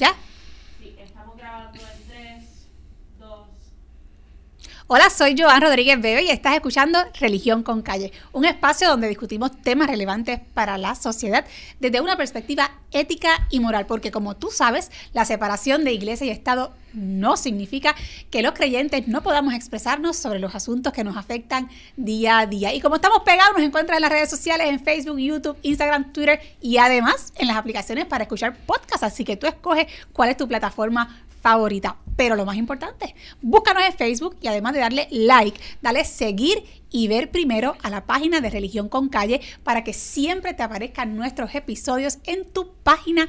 ¿Ya? Sí, estamos grabando en 3, 2. Hola, soy Joan Rodríguez Bebe y estás escuchando Religión con Calle, un espacio donde discutimos temas relevantes para la sociedad desde una perspectiva ética y moral, porque como tú sabes, la separación de iglesia y Estado no significa que los creyentes no podamos expresarnos sobre los asuntos que nos afectan día a día. Y como estamos pegados, nos encuentras en las redes sociales, en Facebook, YouTube, Instagram, Twitter y además en las aplicaciones para escuchar podcasts, así que tú escoges cuál es tu plataforma favorita. Pero lo más importante, búscanos en Facebook y además de darle like, dale seguir y ver primero a la página de Religión con Calle para que siempre te aparezcan nuestros episodios en tu página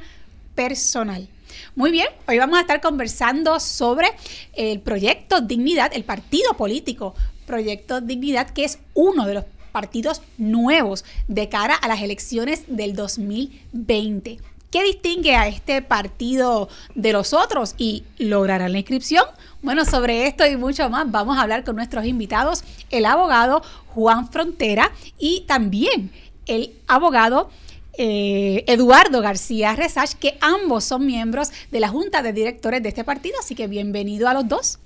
personal. Muy bien, hoy vamos a estar conversando sobre el proyecto Dignidad, el partido político Proyecto Dignidad, que es uno de los partidos nuevos de cara a las elecciones del 2020. ¿Qué distingue a este partido de los otros y logrará la inscripción? Bueno, sobre esto y mucho más vamos a hablar con nuestros invitados, el abogado Juan Frontera y también el abogado eh, Eduardo García Resach, que ambos son miembros de la Junta de Directores de este partido, así que bienvenido a los dos.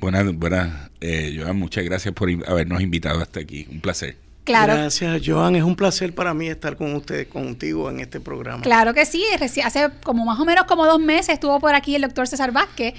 Buenas, buenas, eh, Joan, muchas gracias por habernos invitado hasta aquí, un placer. Claro. Gracias, Joan. Es un placer para mí estar con usted, contigo en este programa. Claro que sí. Hace como más o menos como dos meses estuvo por aquí el doctor César Vázquez,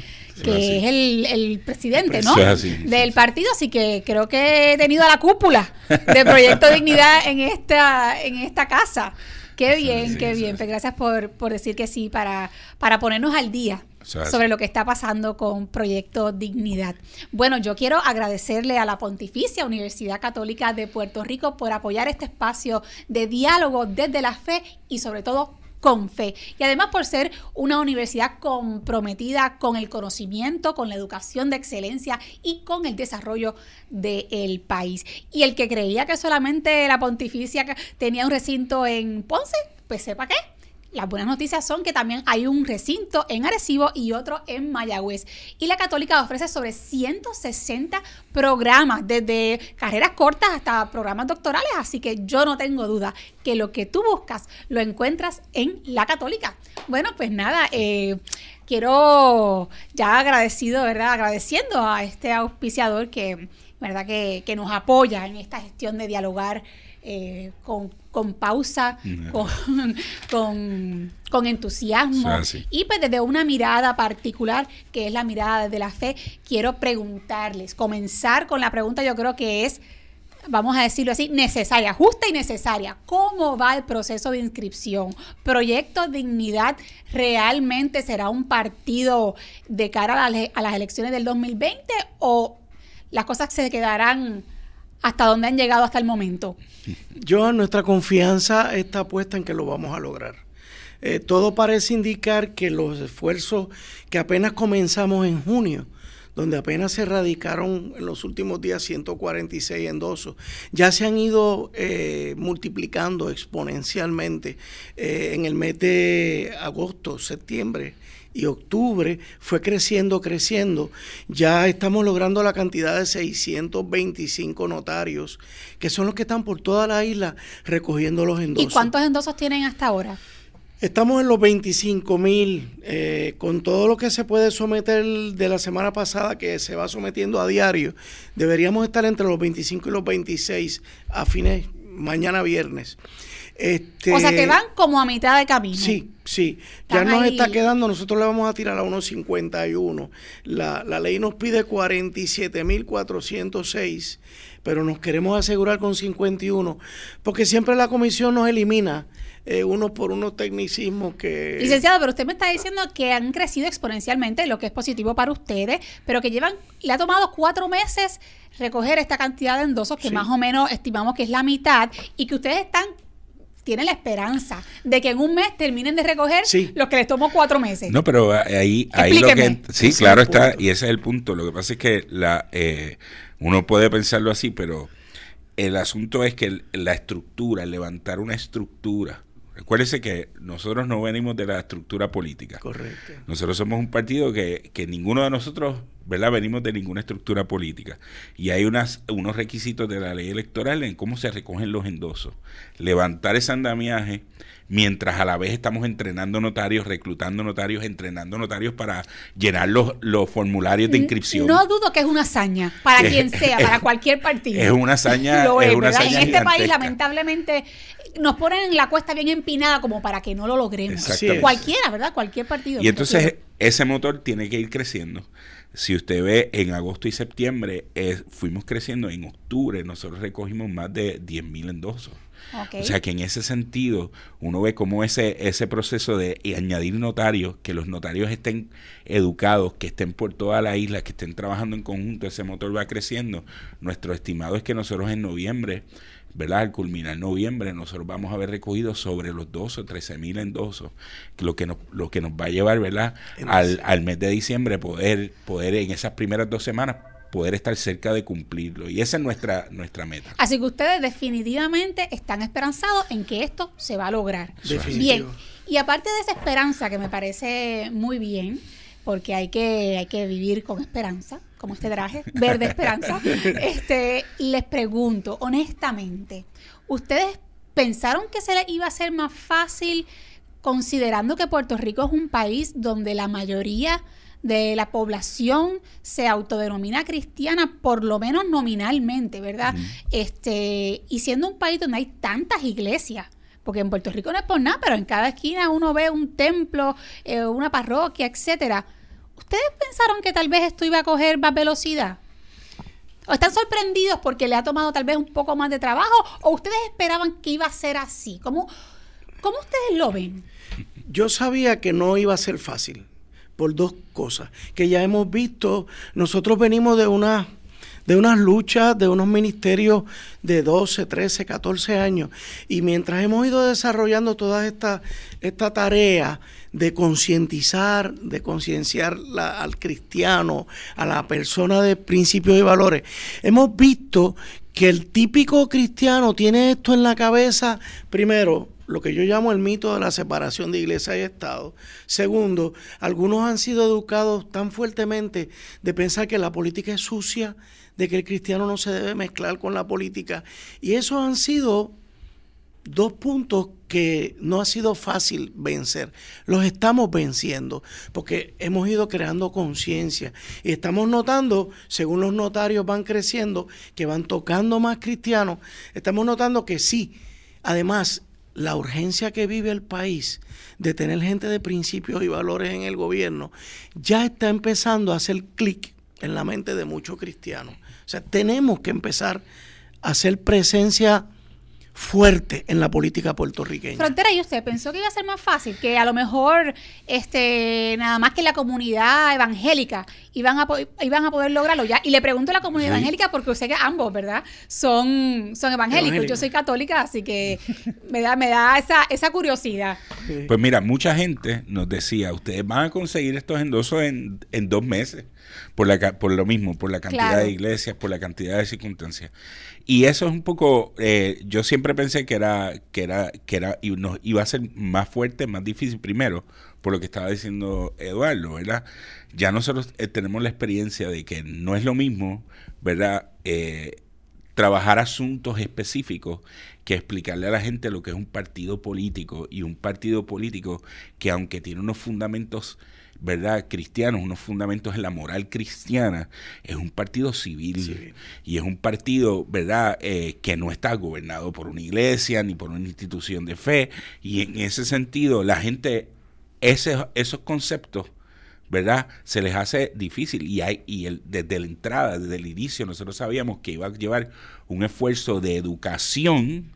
que es, el, el, presidente, ¿no? así, del partido. Así que creo que he tenido a la cúpula de Proyecto Dignidad en esta, en esta casa. Qué bien, sí, qué bien. Pues gracias por, por decir que sí para, para ponernos al día sobre lo que está pasando con Proyecto Dignidad. Bueno, yo quiero agradecerle a la Pontificia Universidad Católica de Puerto Rico por apoyar este espacio de diálogo desde la fe y sobre todo con fe. Y además por ser una universidad comprometida con el conocimiento, con la educación de excelencia y con el desarrollo del país. Y el que creía que solamente la pontificia tenía un recinto en Ponce, pues sepa qué, las buenas noticias son que también hay un recinto en Arecibo y otro en Mayagüez. Y la Católica ofrece sobre 160 programas, desde carreras cortas hasta programas doctorales, así que yo no tengo duda que lo que tú buscas lo encuentras en la Católica. Bueno, pues nada, eh, quiero ya agradecido, ¿verdad? Agradeciendo a este auspiciador que, ¿verdad? Que, que nos apoya en esta gestión de dialogar eh, con, con, pausa, con, con, con, entusiasmo y pues desde una mirada particular que es la mirada de la fe, quiero preguntarles, comenzar con la pregunta yo creo que es, vamos a decirlo así, necesaria, justa y necesaria. ¿Cómo va el proceso de inscripción? ¿Proyecto Dignidad realmente será un partido de cara a las, a las elecciones del 2020 o las cosas se quedarán hasta donde han llegado hasta el momento? Yo, nuestra confianza está puesta en que lo vamos a lograr. Eh, todo parece indicar que los esfuerzos que apenas comenzamos en junio, donde apenas se radicaron en los últimos días 146 endosos, ya se han ido eh, multiplicando exponencialmente eh, en el mes de agosto, septiembre y octubre fue creciendo, creciendo. Ya estamos logrando la cantidad de 625 notarios, que son los que están por toda la isla recogiendo los endosos. ¿Y cuántos endosos tienen hasta ahora? Estamos en los 25 mil, eh, con todo lo que se puede someter de la semana pasada, que se va sometiendo a diario, deberíamos estar entre los 25 y los 26 a fines, mañana viernes. Este, o sea que van como a mitad de camino. Sí, sí. Ya nos ahí. está quedando, nosotros le vamos a tirar a unos 51. La, la ley nos pide 47.406, pero nos queremos asegurar con 51, porque siempre la comisión nos elimina eh, uno por unos tecnicismos que... Licenciado, pero usted me está diciendo que han crecido exponencialmente, lo que es positivo para ustedes, pero que llevan, le ha tomado cuatro meses recoger esta cantidad de endosos, que Sí. más o menos estimamos que es la mitad, y que ustedes están tienen la esperanza de que en un mes terminen de recoger Sí. lo que les tomó cuatro meses. No, pero ahí, ahí lo que... Sí, Ese claro el está, punto. y ese es el punto. Lo que pasa es que la eh, uno puede pensarlo así, pero el asunto es que la estructura, el levantar una estructura, recuérdese que nosotros no venimos de la estructura política. Correcto. Nosotros somos un partido que, que ninguno de nosotros ¿verdad? Venimos de ninguna estructura política. Y hay unas, unos requisitos de la ley electoral en cómo se recogen los endosos. Levantar ese andamiaje mientras a la vez estamos entrenando notarios, reclutando notarios, entrenando notarios para llenar los, los formularios de inscripción. No dudo que es una hazaña, para quien sea, para cualquier partido. Es una hazaña. Lo es es. En este país, lamentablemente, nos ponen la cuesta bien empinada como para que no lo logremos. Cualquiera, ¿verdad? Cualquier partido. Y entonces ese motor tiene que ir creciendo. Si usted ve en agosto y septiembre, eh, fuimos creciendo. En octubre nosotros recogimos más de 10 mil endosos. O sea que en ese sentido, uno ve cómo ese, ese proceso de añadir notarios, que los notarios estén educados, que estén por toda la isla, que estén trabajando en conjunto, ese motor va creciendo. Nuestro estimado es que nosotros en noviembre, ¿verdad? Al culminar noviembre, nosotros vamos a haber recogido sobre los 12 o 13 mil endosos, lo que nos, lo que nos va a llevar, ¿verdad? Al, al mes de diciembre poder, poder en esas primeras dos semanas poder estar cerca de cumplirlo. Y esa es nuestra, nuestra meta. Así que ustedes definitivamente están esperanzados en que esto se va a lograr. Definitivo. Bien, y aparte de esa esperanza que me parece muy bien, porque hay que, hay que vivir con esperanza, como este traje, verde esperanza, este, les pregunto, honestamente, ¿ustedes pensaron que se les iba a ser más fácil considerando que Puerto Rico es un país donde la mayoría de la población se autodenomina cristiana, por lo menos nominalmente, ¿verdad? Este, y siendo un país donde hay tantas iglesias, porque en Puerto Rico no es por nada, pero en cada esquina uno ve un templo, eh, una parroquia, etcétera. ¿Ustedes pensaron que tal vez esto iba a coger más velocidad? ¿O están sorprendidos porque le ha tomado tal vez un poco más de trabajo? ¿O ustedes esperaban que iba a ser así? ¿Cómo, cómo ustedes lo ven? Yo sabía que no iba a ser fácil por dos cosas que ya hemos visto. Nosotros venimos de una de unas luchas, de unos ministerios de 12, 13, 14 años. Y mientras hemos ido desarrollando toda esta, esta tarea de concientizar, de concienciar al cristiano, a la persona de principios y valores, hemos visto que el típico cristiano tiene esto en la cabeza, primero, lo que yo llamo el mito de la separación de iglesia y Estado. Segundo, algunos han sido educados tan fuertemente de pensar que la política es sucia, de que el cristiano no se debe mezclar con la política. Y esos han sido dos puntos que no ha sido fácil vencer. Los estamos venciendo porque hemos ido creando conciencia y estamos notando, según los notarios van creciendo, que van tocando más cristianos, estamos notando que sí, además la urgencia que vive el país de tener gente de principios y valores en el gobierno ya está empezando a hacer clic en la mente de muchos cristianos. O sea, tenemos que empezar a hacer presencia fuerte en la política puertorriqueña. Frontera, ¿y usted pensó que iba a ser más fácil? Que a lo mejor este nada más que la comunidad evangélica iban a, iban a poder lograrlo ya. Y le pregunto a la comunidad Sí. evangélica porque sé que ambos, ¿verdad? Son, son evangélicos. Yo soy católica, así que me da, me da esa, esa curiosidad. Sí. Pues mira, mucha gente nos decía, ustedes van a conseguir estos endosos en, en dos meses, por, la, por lo mismo, por la cantidad Claro. de iglesias, por la cantidad de circunstancias. Y eso es un poco, eh, yo siempre pensé que era, que era, que era, y nos iba a ser más fuerte, más difícil primero, por lo que estaba diciendo Eduardo, ¿verdad? Ya nosotros eh, tenemos la experiencia de que no es lo mismo, ¿verdad? Eh, trabajar asuntos específicos que explicarle a la gente lo que es un partido político y un partido político que aunque tiene unos fundamentos verdad cristianos unos fundamentos en la moral cristiana es un partido civil Civil. y es un partido verdad Eh, que no está gobernado por una iglesia ni por una institución de fe y en ese sentido la gente ese, esos conceptos ¿verdad? Se les hace difícil y hay y el, desde la entrada, desde el inicio, nosotros sabíamos que iba a llevar un esfuerzo de educación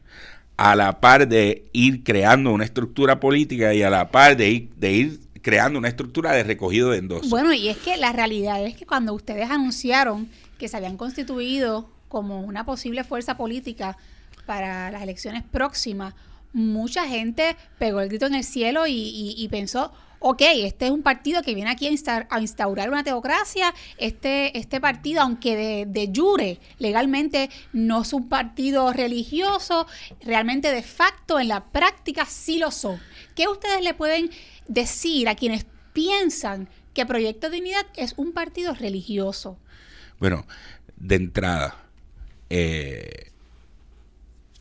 a la par de ir creando una estructura política y a la par de ir, de ir creando una estructura de recogido de endosos. Bueno, y es que la realidad es que cuando ustedes anunciaron que se habían constituido como una posible fuerza política para las elecciones próximas, mucha gente pegó el grito en el cielo y, pensó, ok, este es un partido que viene aquí a, insta- a instaurar una teocracia, este, este partido, aunque de, de jure legalmente no es un partido religioso, realmente de facto en la práctica sí lo son. ¿Qué ustedes le pueden decir a quienes piensan que que Proyecto Dignidad es un partido religioso. Bueno, de entrada, eh,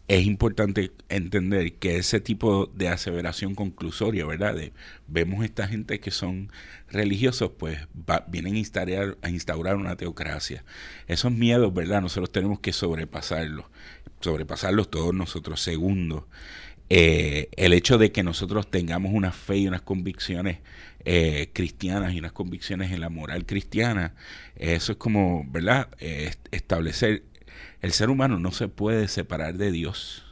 es importante entender que ese tipo de aseveración conclusoria, ¿verdad? De, vemos esta gente que son religiosos, pues vienen a instaurar, a instaurar una teocracia. Esos miedos, ¿verdad? Nosotros tenemos que sobrepasarlos, sobrepasarlos todos nosotros. Segundo, eh, el hecho de que nosotros tengamos una fe y unas convicciones eh, cristianas y unas convicciones en la moral cristiana, eso es como, ¿verdad? Eh, establecer, el ser humano no se puede separar de Dios.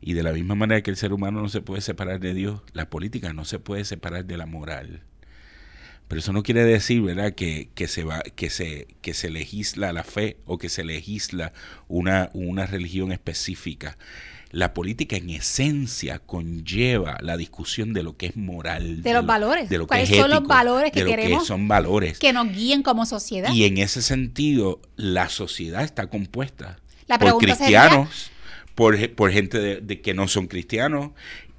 Y de la misma manera que el ser humano no se puede separar de Dios, la política no se puede separar de la moral. Pero eso no quiere decir, ¿verdad?, que, que, se va, que se, que se legisla la fe o que se legisla una, una religión específica la política en esencia conlleva la discusión de lo que es moral. De, los valores. De lo ¿Cuáles que es son los valores que de lo queremos? Que son valores. Que nos guíen como sociedad. Y en ese sentido, la sociedad está compuesta La por cristianos, por, por gente de, de que no son cristianos,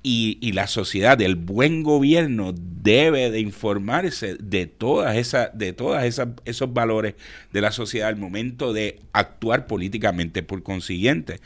y, y, la sociedad, el buen gobierno debe de informarse de todas esas, de todas esas, esos valores de la sociedad al momento de actuar políticamente. Por consiguiente,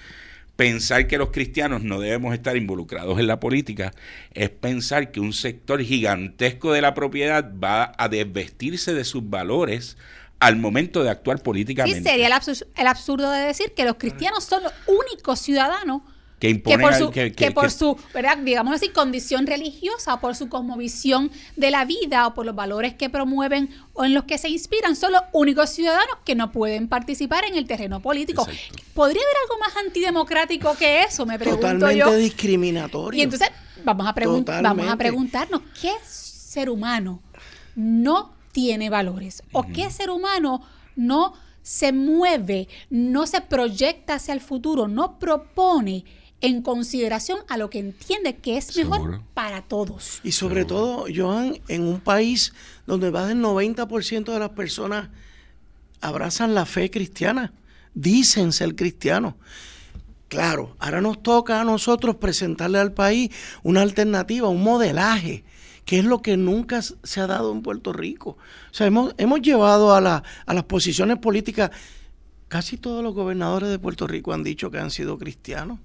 pensar que los cristianos no debemos estar involucrados en la política es pensar que un sector gigantesco de la propiedad va a desvestirse de sus valores al momento de actuar políticamente. Sí, sería el absurdo de decir que los cristianos son los únicos ciudadanos que, por su, que, que, por su ¿verdad? digamos así, condición religiosa, o por su cosmovisión de la vida, o por los valores que promueven o en los que se inspiran, son los únicos ciudadanos que no pueden participar en el terreno político. Exacto. ¿Podría haber algo más antidemocrático que eso? Me pregunto Totalmente yo. discriminatorio. Y entonces vamos a, vamos a Totalmente. preguntarnos, ¿qué ser humano no tiene valores? ¿O qué ser humano no se mueve, no se proyecta hacia el futuro, no propone en consideración a lo que entiende que es mejor Seguro. para todos? Y sobre todo, Joan, en un país donde más del 90% de las personas abrazan la fe cristiana, dicen ser cristianos. Claro, ahora nos toca a nosotros presentarle al país una alternativa, un modelaje, que es lo que nunca se ha dado en Puerto Rico. O sea, hemos, hemos llevado a, la, a las posiciones políticas, casi todos los gobernadores de Puerto Rico han dicho que han sido cristianos.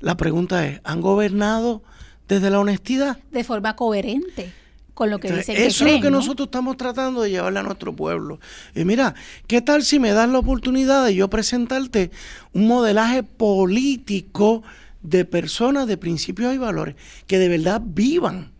La pregunta es, ¿han gobernado desde la honestidad? De forma coherente con lo que Entonces, dicen que eso creen, es lo que ¿no? nosotros estamos tratando de llevarle a nuestro pueblo. Y mira, ¿qué tal si me das la oportunidad de yo presentarte un modelaje político de personas de principios y valores que de verdad vivan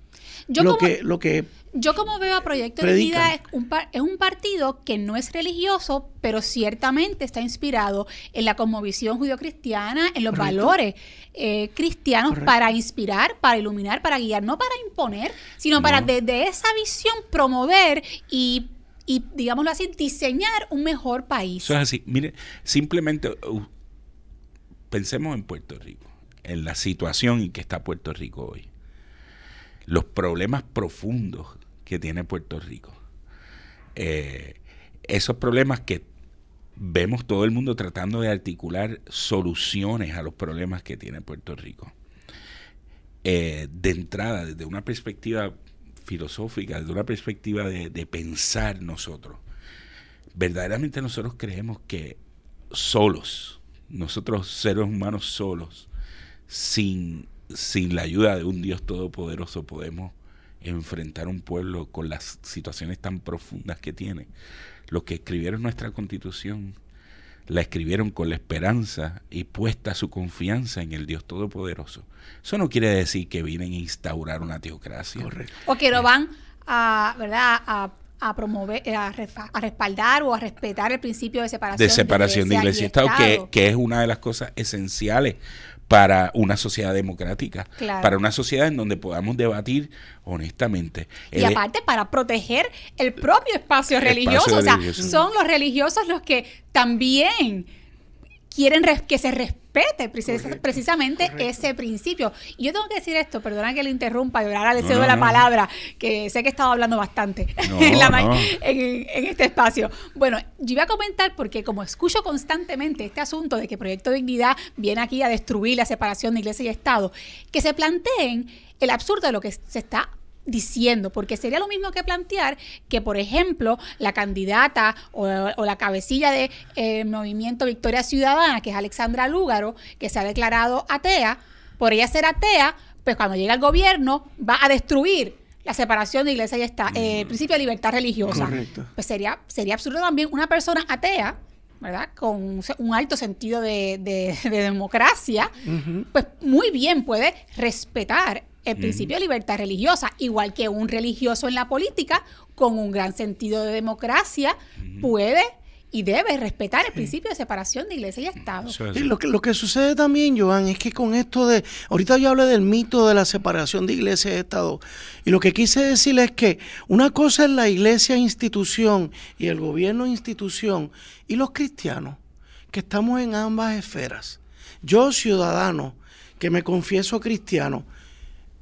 Yo lo como- que lo que Yo como veo a Proyecto de. Dignidad es un, par- es un partido que no es religioso, pero ciertamente está inspirado en la cosmovisión judio-cristiana, en los Correcto. valores eh, cristianos Correcto. para inspirar, para iluminar, para guiar, no para imponer, sino para desde esa visión promover y, y, digámoslo así, diseñar un mejor país. Eso es así. Mire, simplemente uh, pensemos en Puerto Rico, en la situación en que está Puerto Rico hoy. Los problemas profundos que tiene Puerto Rico. Eh, esos problemas que vemos todo el mundo tratando de articular soluciones a los problemas que tiene Puerto Rico. Eh, de entrada, desde una perspectiva filosófica, desde una perspectiva de, de pensar nosotros, verdaderamente nosotros creemos que solos, nosotros seres humanos solos, sin, sin la ayuda de un Dios todopoderoso, podemos enfrentar un pueblo con las situaciones tan profundas que tiene. Los que escribieron nuestra constitución la escribieron con la esperanza y puesta su confianza en el Dios todopoderoso. Eso no quiere decir que vienen a instaurar una teocracia. correcto. o que no van a, ¿verdad? A, a promover, eh, a, respaldar o a respetar el principio de separación, de separación de iglesia y Estado, que, que es una de las cosas esenciales para una sociedad democrática, Claro. para una sociedad en donde podamos debatir honestamente. Y El- aparte para proteger el propio espacio El religioso. espacio o sea, religioso. son los religiosos los que también quieren que se respete precis- Correcto, precisamente correcto. ese principio. Y yo tengo que decir esto, perdona que le interrumpa y ahora le cedo no, la no. palabra, que sé que he estado hablando bastante la en- en este espacio. Bueno, yo iba a comentar porque como escucho constantemente este asunto de que Proyecto Dignidad viene aquí a destruir la separación de iglesia y Estado, que se planteen el absurdo de lo que se está diciendo, porque sería lo mismo que plantear que, por ejemplo, la candidata o, o la cabecilla de eh, Movimiento Victoria Ciudadana, que es Alexandra Lúgaro, que se ha declarado atea, por ella ser atea, pues cuando llega al gobierno va a destruir la separación de iglesia y Estado, eh, el principio de libertad religiosa. Correcto. Pues sería, sería absurdo también una persona atea, ¿verdad? Con un alto sentido de, de- de democracia, pues muy bien puede respetar el principio de libertad religiosa, igual que un religioso en la política, con un gran sentido de democracia, puede y debe respetar el principio de separación de iglesia y Estado. Lo, que, lo que sucede también, Joan, es que con esto de, ahorita yo hablé del mito de la separación de iglesia y Estado, y lo que quise decir es que una cosa es la iglesia institución y el gobierno institución y los cristianos, que estamos en ambas esferas. Yo, ciudadano, que me confieso cristiano,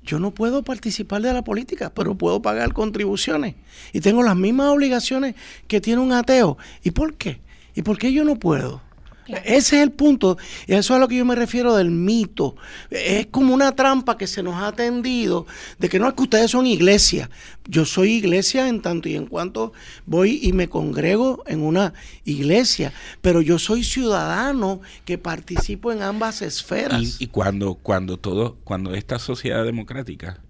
yo no puedo participar de la política, pero puedo pagar contribuciones. Y tengo las mismas obligaciones que tiene un ateo. ¿Y por qué? ¿Y por qué yo no puedo? Claro. Ese es el punto. Y eso es a lo que yo me refiero del mito. Es como una trampa que se nos ha tendido de que no es que ustedes son iglesia. Yo soy iglesia en tanto y en cuanto voy y me congrego en una iglesia. Pero yo soy ciudadano que participo en ambas esferas. Y, y cuando, cuando todo, cuando esta sociedad democrática,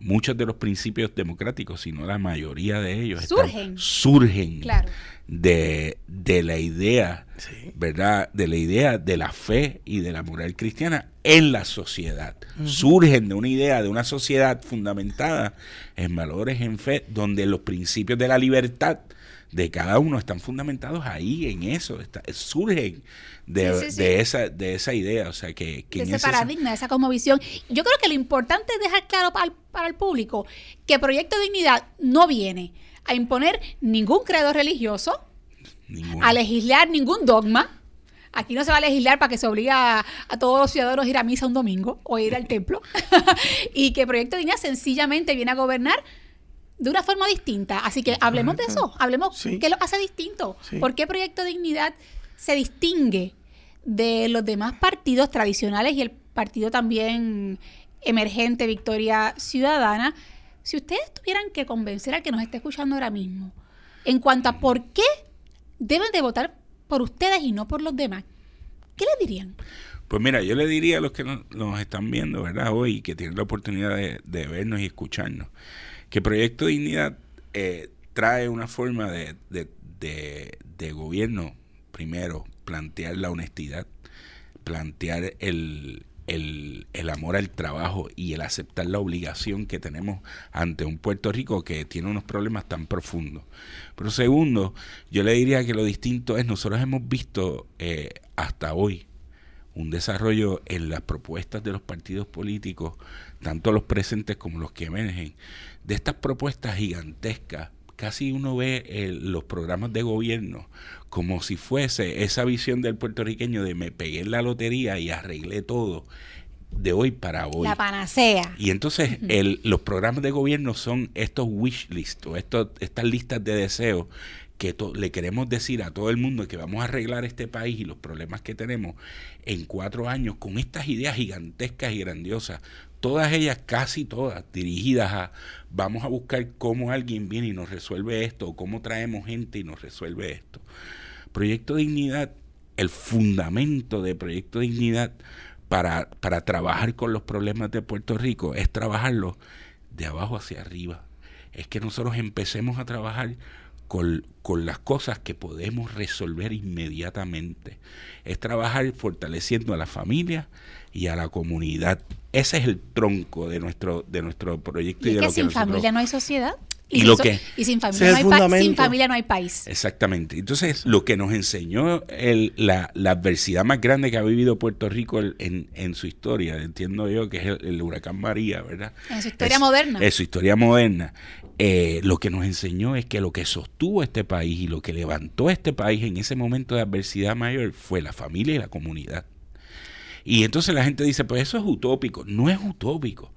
muchos de los principios democráticos, si no la mayoría de ellos, están- Surgen. surgen Claro. de, de la idea, Sí. ¿Verdad? De la idea de la fe y de la moral cristiana en la sociedad. Surgen de una idea de una sociedad fundamentada en valores, en fe, donde los principios de la libertad de cada uno están fundamentados ahí en eso, está- surgen de, Sí, sí, sí. de esa de esa idea, o sea que, que de ese paradigma, de esa cosmovisión. Yo creo que lo importante es dejar claro para el, para el público que Proyecto Dignidad no viene a imponer ningún credo religioso, ninguno. a legislar ningún dogma. Aquí no se va a legislar para que se obligue a, a todos los ciudadanos a ir a misa un domingo o ir al templo. y que Proyecto Dignidad sencillamente viene a gobernar de una forma distinta. Así que hablemos de eso, hablemos Sí. qué lo hace distinto. Sí. ¿Por qué Proyecto Dignidad se distingue de los demás partidos tradicionales y el partido también emergente Victoria Ciudadana? Si ustedes tuvieran que convencer al que nos esté escuchando ahora mismo en cuanto a por qué deben de votar por ustedes y no por los demás, ¿qué les dirían? Pues mira, yo le diría a los que nos, están viendo, ¿verdad? Hoy, que tienen la oportunidad de, vernos y escucharnos, que Proyecto Dignidad eh, trae una forma de- de- de gobierno, primero, plantear la honestidad, plantear el, el, el amor al trabajo y el aceptar la obligación que tenemos ante un Puerto Rico que tiene unos problemas tan profundos. Pero segundo, yo le diría que lo distinto es, nosotros hemos visto eh, hasta hoy, un desarrollo en las propuestas de los partidos políticos, tanto los presentes como los que emergen, de estas propuestas gigantescas. Casi uno ve eh, los programas de gobierno como si fuese esa visión del puertorriqueño de me pegué en la lotería y arreglé todo de hoy para hoy. La panacea. Y entonces el, los programas de gobierno son estos wish lists o estos, estas listas de deseos que le queremos decir a todo el mundo que vamos a arreglar este país y los problemas que tenemos en cuatro años con estas ideas gigantescas y grandiosas, todas ellas, casi todas, dirigidas a vamos a buscar cómo alguien viene y nos resuelve esto, o cómo traemos gente y nos resuelve esto. Proyecto Dignidad, el fundamento de Proyecto Dignidad para, para trabajar con los problemas de Puerto Rico es trabajarlo de abajo hacia arriba. Es que nosotros empecemos a trabajar con, con las cosas que podemos resolver inmediatamente. Es trabajar fortaleciendo a la familia y a la comunidad. Ese es el tronco de nuestro, de nuestro proyecto Y y, es de que lo que sin nosotros- familia no hay sociedad. Y sin lo so- que- y sin familia, es no hay pa- sin familia no hay país. Exactamente. Entonces, lo que nos enseñó el- la, la adversidad más grande que ha vivido Puerto Rico el- en, en su historia, entiendo yo, que es el, el huracán María, ¿verdad? En su historia Es- moderna. En su historia moderna. Eh, lo que nos enseñó es que lo que sostuvo este país y lo que levantó este país en ese momento de adversidad mayor fue la familia y la comunidad. Y entonces la gente dice, pues eso es utópico. No es utópico.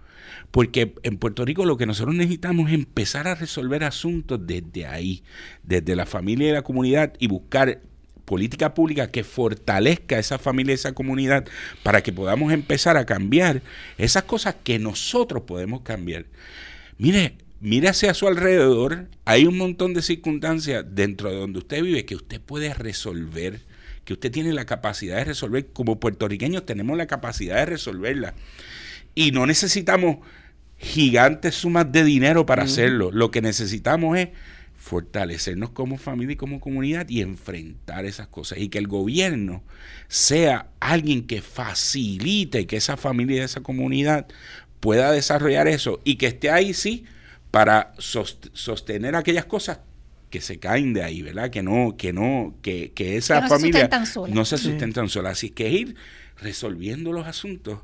Porque en Puerto Rico lo que nosotros necesitamos es empezar a resolver asuntos desde ahí, desde la familia y la comunidad y buscar política pública que fortalezca esa familia esa comunidad para que podamos empezar a cambiar esas cosas que nosotros podemos cambiar. Mire, mire hacia su alrededor, hay un montón de circunstancias dentro de donde usted vive que usted puede resolver, que usted tiene la capacidad de resolver. Como puertorriqueños tenemos la capacidad de resolverla. Y no necesitamos gigantes sumas de dinero para hacerlo. Lo que necesitamos es fortalecernos como familia y como comunidad y enfrentar esas cosas. Y que el gobierno sea alguien que facilite que esa familia y esa comunidad pueda desarrollar eso y que esté ahí, sí, para sostener aquellas cosas que se caen de ahí, ¿verdad? Que no, que no, que, que esa no familia se no se sustentan solas. Así que ir resolviendo los asuntos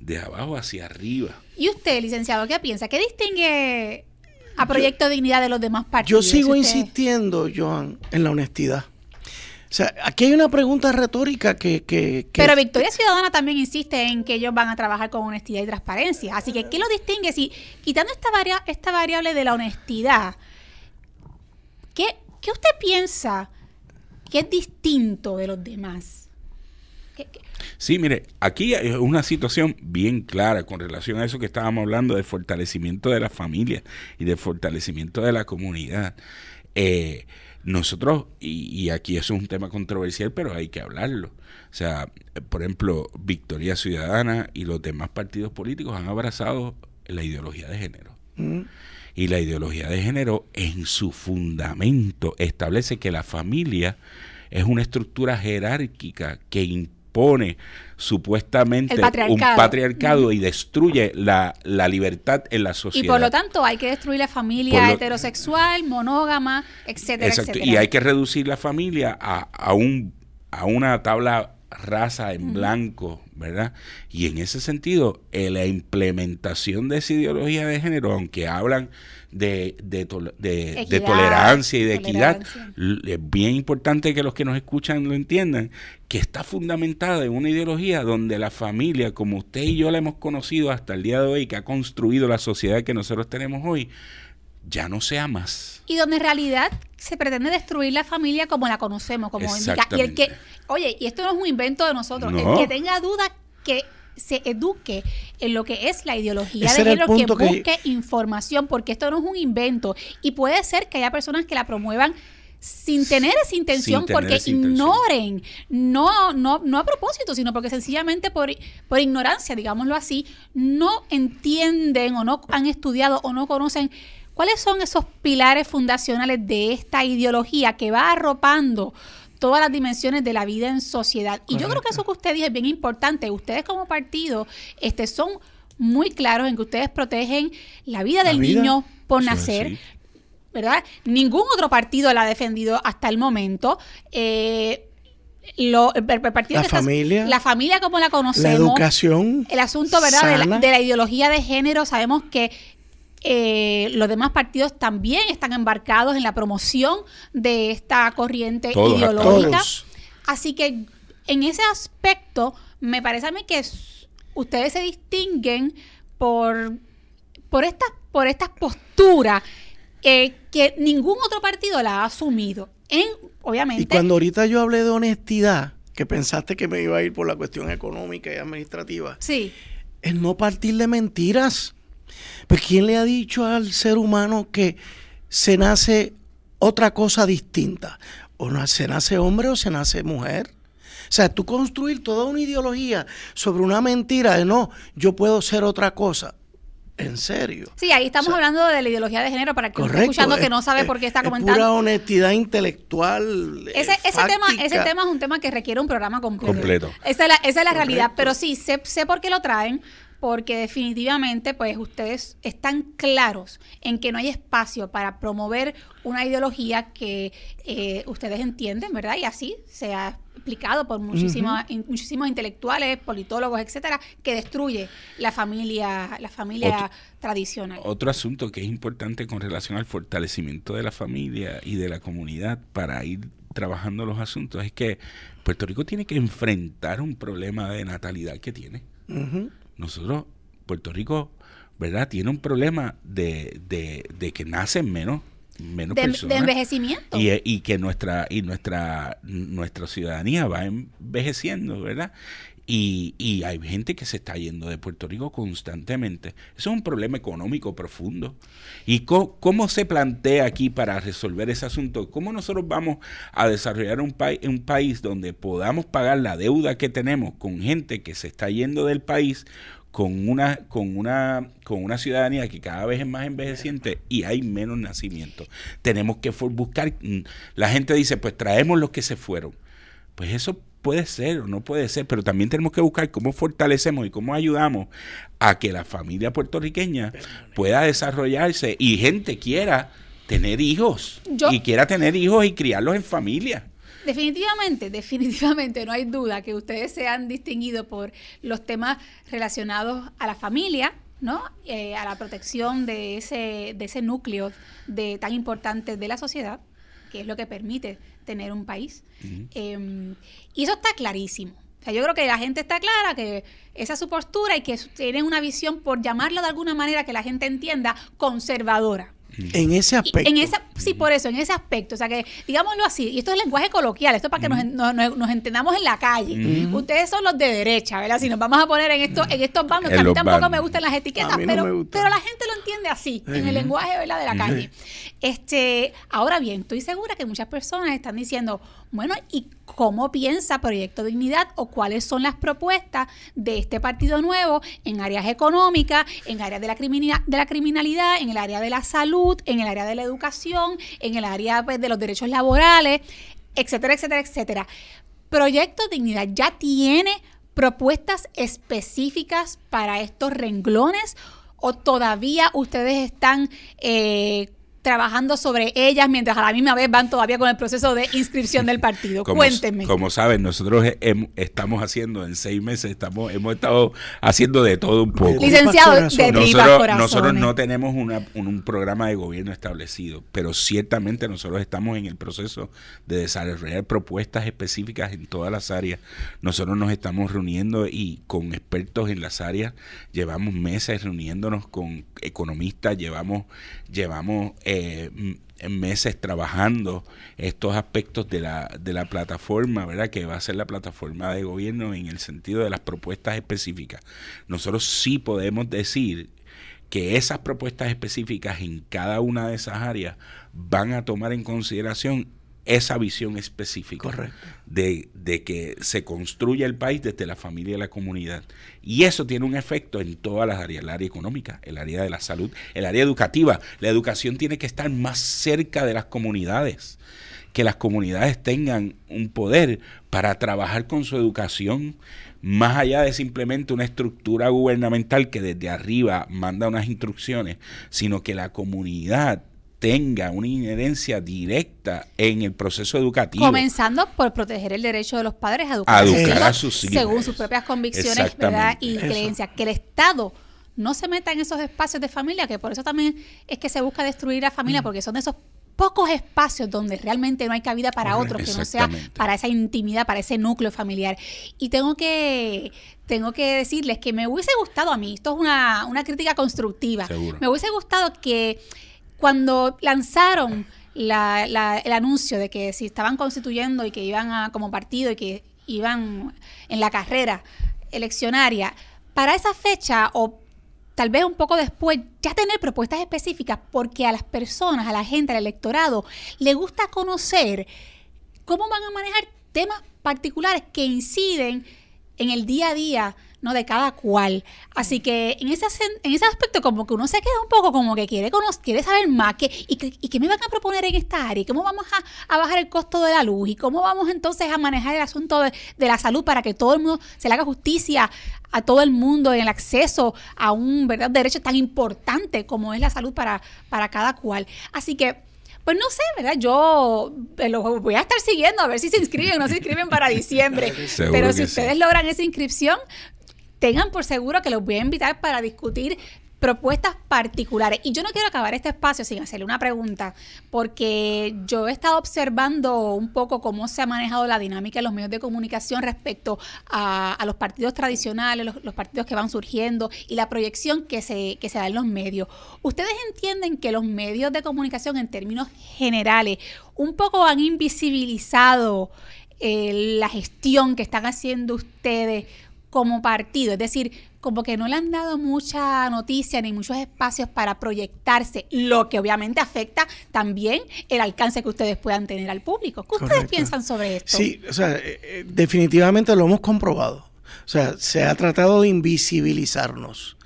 de abajo hacia arriba. ¿Y usted, licenciado, qué piensa? ¿Qué distingue a Proyecto de Dignidad de los demás partidos? Yo sigo insistiendo, Joan, en la honestidad. O sea, aquí hay una pregunta retórica que, que, Pero Victoria Ciudadana también insiste en que ellos van a trabajar con honestidad y transparencia. Así que, ¿qué lo distingue? Si quitando esta, esta variable de la honestidad, ¿qué, ¿qué usted piensa que es distinto de los demás? Sí, mire, aquí hay una situación bien clara con relación a eso que estábamos hablando de fortalecimiento de la familia y de fortalecimiento de la comunidad. Eh, nosotros, y, aquí eso es un tema controversial, pero hay que hablarlo. O sea, por ejemplo, Victoria Ciudadana y los demás partidos políticos han abrazado la ideología de género. Mm. Y la ideología de género en su fundamento establece que la familia es una estructura jerárquica que impone supuestamente un patriarcado y destruye la, libertad en la sociedad. Y por lo tanto hay que destruir la familia heterosexual, monógama, etcétera, etcétera. Y hay que reducir la familia a, a, un, a una tabla raza en blanco, ¿verdad? Y en ese sentido, eh, la implementación de esa ideología de género, aunque hablan de, de, tolerancia y de equidad, es bien importante que los que nos escuchan lo entiendan, que está fundamentada en una ideología donde la familia, como usted y yo la hemos conocido hasta el día de hoy, que ha construido la sociedad que nosotros tenemos hoy, ya no sea más. Y donde en realidad se pretende destruir la familia como la conocemos, como indica. Y el que, oye, y esto no es un invento de nosotros, el que tenga duda que se eduque en lo que es la ideología de género, que busque información, porque esto no es un invento. Y puede ser que haya personas que la promuevan sin tener esa intención, porque ignoren, no, no, no a propósito, sino porque sencillamente por, por ignorancia, digámoslo así, no entienden o no han estudiado o no conocen cuáles son esos pilares fundacionales de esta ideología que va arropando todas las dimensiones de la vida en sociedad. Y yo creo que eso que usted dice es bien importante. Ustedes como partido este, son muy claros en que ustedes protegen la vida del niño por nacer. ¿Verdad? Ningún otro partido la ha defendido hasta el momento. Eh, lo, el, partido la familia, la familia como la conocemos, la educación, el asunto verdad de la, de la, ideología de género, sabemos que eh, los demás partidos también están embarcados en la promoción de esta corriente ideológica. Así que en ese aspecto, me parece a mí que ustedes se distinguen por, por, estas, por estas posturas eh, que ningún otro partido la ha asumido. En, obviamente. Y cuando ahorita yo hablé de honestidad, que pensaste que me iba a ir por la cuestión económica y administrativa. Sí. Es no partir de mentiras. Pues ¿quién le ha dicho al ser humano que se nace otra cosa distinta? O no, se nace hombre o se nace mujer. O sea, tú construir toda una ideología sobre una mentira de no, yo puedo ser otra cosa. En serio. Sí, ahí estamos hablando de la ideología de género para que esté escuchando que no sabe por qué está comentando. pura honestidad intelectual. Ese, ese, tema, ese tema es un tema que requiere un programa completo. Esa es la, esa es la realidad. Pero sí, sé, sé por qué lo traen porque definitivamente pues ustedes están claros en que no hay espacio para promover una ideología que eh, ustedes entienden, ¿verdad? Y así se ha explicado por muchísimos, muchísimos intelectuales, politólogos, etcétera, que destruye la familia, la familia tradicional. Otro asunto que es importante con relación al fortalecimiento de la familia y de la comunidad para ir trabajando los asuntos es que Puerto Rico tiene que enfrentar un problema de natalidad que tiene nosotros, Puerto Rico, ¿verdad? Tiene un problema de, de, que nacen menos menos de, personas. De envejecimiento. Y, y, que nuestra, y nuestra, nuestra ciudadanía va envejeciendo, ¿verdad? Y, y hay gente que se está yendo de Puerto Rico constantemente. Eso es un problema económico profundo. ¿Y cómo se plantea aquí para resolver ese asunto? ¿Cómo nosotros vamos a desarrollar un, pai- un país donde podamos pagar la deuda que tenemos con gente que se está yendo del país con una, con una, con una ciudadanía que cada vez es más envejeciente y hay menos nacimientos? Tenemos que buscar, mm, la gente dice, pues traemos los que se fueron. Pues eso puede ser o no puede ser, pero también tenemos que buscar cómo fortalecemos y cómo ayudamos a que la familia puertorriqueña pueda desarrollarse y gente quiera tener hijos Yo- y quiera tener hijos y criarlos en familia. Definitivamente, definitivamente, no hay duda que ustedes se han distinguido por los temas relacionados a la familia, ¿no? Eh, a la protección de ese, de ese núcleo de, tan importante de la sociedad, que es lo que permite tener un país. Eh, y eso está clarísimo. O sea, yo creo que la gente está clara que esa es su postura y que tienen una visión, por llamarlo de alguna manera que la gente entienda, conservadora. En ese aspecto. En esa, sí, por eso, en ese aspecto. O sea, que digámoslo así, y esto es lenguaje coloquial, esto es para que nos, nos- nos- nos entendamos en la calle. Ustedes son los de derecha, ¿verdad? Si nos vamos a poner en, esto, en estos bandos, que a mí tampoco bandos. me gustan las etiquetas, no pero, pero la gente lo entiende así, en el lenguaje ¿verdad? de la calle. Este, ahora bien, estoy segura que muchas personas están diciendo, bueno, ¿y cómo piensa Proyecto Dignidad o cuáles son las propuestas de este partido nuevo en áreas económicas, en áreas de la, criminalidad, en el área de la salud, en el área de la educación, en el área pues, de los derechos laborales, etcétera, etcétera, etcétera? Proyecto Dignidad ya tiene propuestas específicas para estos renglones o todavía ustedes están eh, trabajando sobre ellas mientras a la misma vez van todavía con el proceso de inscripción del partido? Como, Cuéntenme. Como saben, nosotros hem- estamos haciendo en seis meses, estamos, hemos estado haciendo de todo un poco. Licenciado de Nosotros, corazones. nosotros no tenemos una- un, un programa de gobierno establecido, pero ciertamente nosotros estamos en el proceso de desarrollar propuestas específicas en todas las áreas. Nosotros nos estamos reuniendo y con expertos en las áreas, llevamos meses reuniéndonos con economistas, llevamos, llevamos eh, meses trabajando estos aspectos de la, de la plataforma, ¿verdad? Que va a ser la plataforma de gobierno en el sentido de las propuestas específicas. Nosotros sí podemos decir que esas propuestas específicas en cada una de esas áreas van a tomar en consideración esa visión específica Correcto. de, de que se construya el país desde la familia y la comunidad. Y eso tiene un efecto en todas las áreas, el área económica, el área de la salud, el área educativa. La educación tiene que estar más cerca de las comunidades, que las comunidades tengan un poder para trabajar con su educación, más allá de simplemente una estructura gubernamental que desde arriba manda unas instrucciones, sino que la comunidad tenga una inherencia directa en el proceso educativo. Comenzando por proteger el derecho de los padres a educar, A a sus educar hijos a sus hijos. según sus propias convicciones ¿verdad? y. Eso. creencias. Que el Estado no se meta en esos espacios de familia, que por eso también es que se busca destruir la Mm. familia, porque son esos pocos espacios donde realmente no hay cabida para otros, que no sea para esa intimidad, para ese núcleo familiar. Y tengo que, tengo que decirles que me hubiese gustado a mí, esto es una, una crítica constructiva, Seguro. me hubiese gustado que cuando lanzaron la- la- el anuncio de que si estaban constituyendo y que iban a, como partido y que iban en la carrera eleccionaria, para esa fecha o tal vez un poco después, ya tener propuestas específicas, porque a las personas, a la gente, al electorado, le gusta conocer cómo van a manejar temas particulares que inciden en el día a día no de cada cual. Así que en ese, en ese aspecto como que uno se queda un poco como que quiere conocer, quiere saber más que, y, y qué me van a proponer en esta área, cómo vamos a, a bajar el costo de la luz y cómo vamos entonces a manejar el asunto de, de la salud para que todo el mundo se le haga justicia a todo el mundo en el acceso a un ¿verdad? derecho tan importante como es la salud para, para cada cual. Así que pues no sé, ¿verdad? Yo eh, los voy a estar siguiendo a ver si se inscriben o no se inscriben para diciembre. Pero si sí. ustedes logran esa inscripción, tengan por seguro que los voy a invitar para discutir propuestas particulares. Y yo no quiero acabar este espacio sin hacerle una pregunta, porque yo he estado observando un poco cómo se ha manejado la dinámica en los medios de comunicación respecto a, los partidos tradicionales, los, los partidos que van surgiendo y la proyección que se, que se da en los medios. ¿Ustedes entienden que los medios de comunicación en términos generales un poco han invisibilizado eh, la gestión que están haciendo ustedes como partido, es decir, como que no le han dado mucha noticia ni muchos espacios para proyectarse, lo que obviamente afecta también el alcance que ustedes puedan tener al público. ¿Qué ustedes piensan sobre esto? Sí, o sea, eh, eh, definitivamente lo hemos comprobado. O sea, se ha tratado de invisibilizarnos.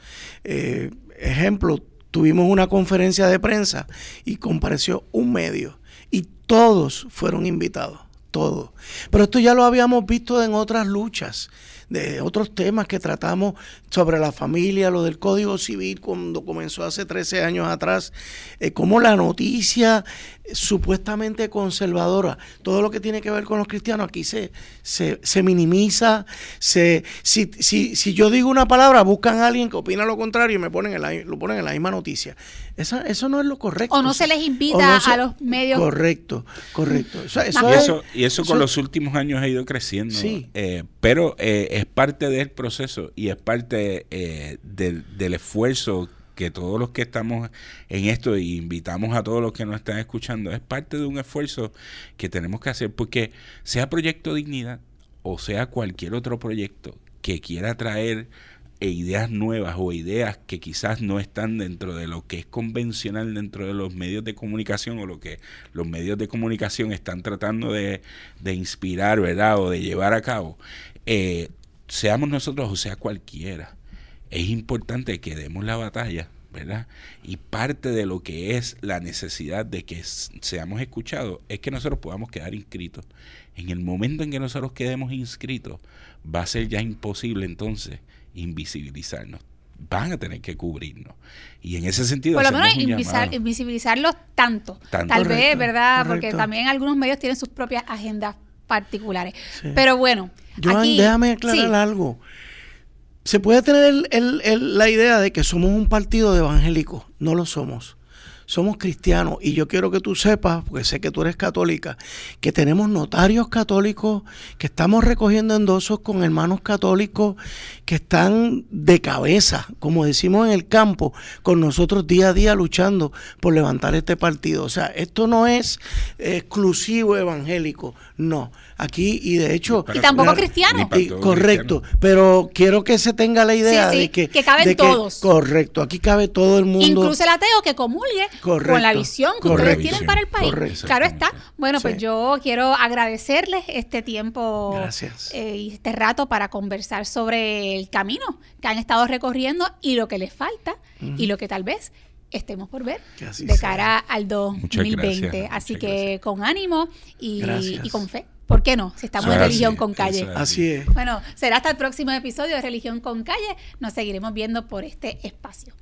Eh, ejemplo, tuvimos una conferencia de prensa y compareció un medio y todos fueron invitados, todos. Pero esto ya lo habíamos visto en otras luchas, de otros temas que tratamos sobre la familia, lo del Código Civil cuando comenzó hace 13 años atrás, eh, como la noticia supuestamente conservadora, todo lo que tiene que ver con los cristianos aquí se, se, se minimiza, se, si, si, si yo digo una palabra, buscan a alguien que opina lo contrario y me ponen en la, lo ponen en la misma noticia. Esa, eso no es lo correcto. O no se les invita o no se- a los medios. Correcto, correcto. O sea, Y eso es- eso, y eso con eso- los últimos años ha ido creciendo. Sí. Eh, pero eh, es parte del proceso y es parte eh, del, del esfuerzo que todos los que estamos en esto y invitamos a todos los que nos están escuchando, es parte de un esfuerzo que tenemos que hacer porque sea Proyecto Dignidad o sea cualquier otro proyecto que quiera traer e ideas nuevas o ideas que quizás no están dentro de lo que es convencional dentro de los medios de comunicación o lo que los medios de comunicación están tratando de, de inspirar, ¿verdad? O de llevar a cabo, eh, seamos nosotros o sea cualquiera. Es importante que demos la batalla, ¿verdad? Y parte de lo que es la necesidad de que seamos escuchados es que nosotros podamos quedar inscritos. En el momento en que nosotros quedemos inscritos, va a ser ya imposible entonces invisibilizarnos. Van a tener que cubrirnos. Y en ese sentido, Por lo menos invisar- invisibilizarlos tanto. Tanto. Tal vez, Correcto, ¿verdad? Porque también algunos medios tienen sus propias agendas particulares. Sí. Pero bueno, Joan, aquí, déjame aclarar sí, algo. Se puede tener el- la idea de que somos un partido de evangélicos. No lo somos. Somos cristianos. Y yo quiero que tú sepas, porque sé que tú eres católica, que tenemos notarios católicos, que estamos recogiendo endosos con hermanos católicos que están de cabeza, como decimos en el campo, con nosotros día a día luchando por levantar este partido. O sea, esto no es exclusivo evangélico. No. Aquí, y de hecho... Y tampoco cristiano. Y- correcto, pero quiero que se tenga la idea Sí, sí, de que que caben de todos. correcto, aquí cabe todo el mundo. Incluso el ateo que comulgue Correcto, con la visión que ustedes tienen para el país. correcto. Claro está. Bueno, pues yo quiero agradecerles este tiempo Gracias. eh, y este rato para conversar sobre el camino que han estado recorriendo y lo que les falta y lo que tal vez estemos por ver Que de sea. cara al 2020. gracias, así muchas que gracias. con ánimo y con fe. ¿Por qué no? Si estamos en religión con calle. es Así es. Bueno, será hasta el próximo episodio de Religión con Calle. Nos seguiremos viendo por este espacio.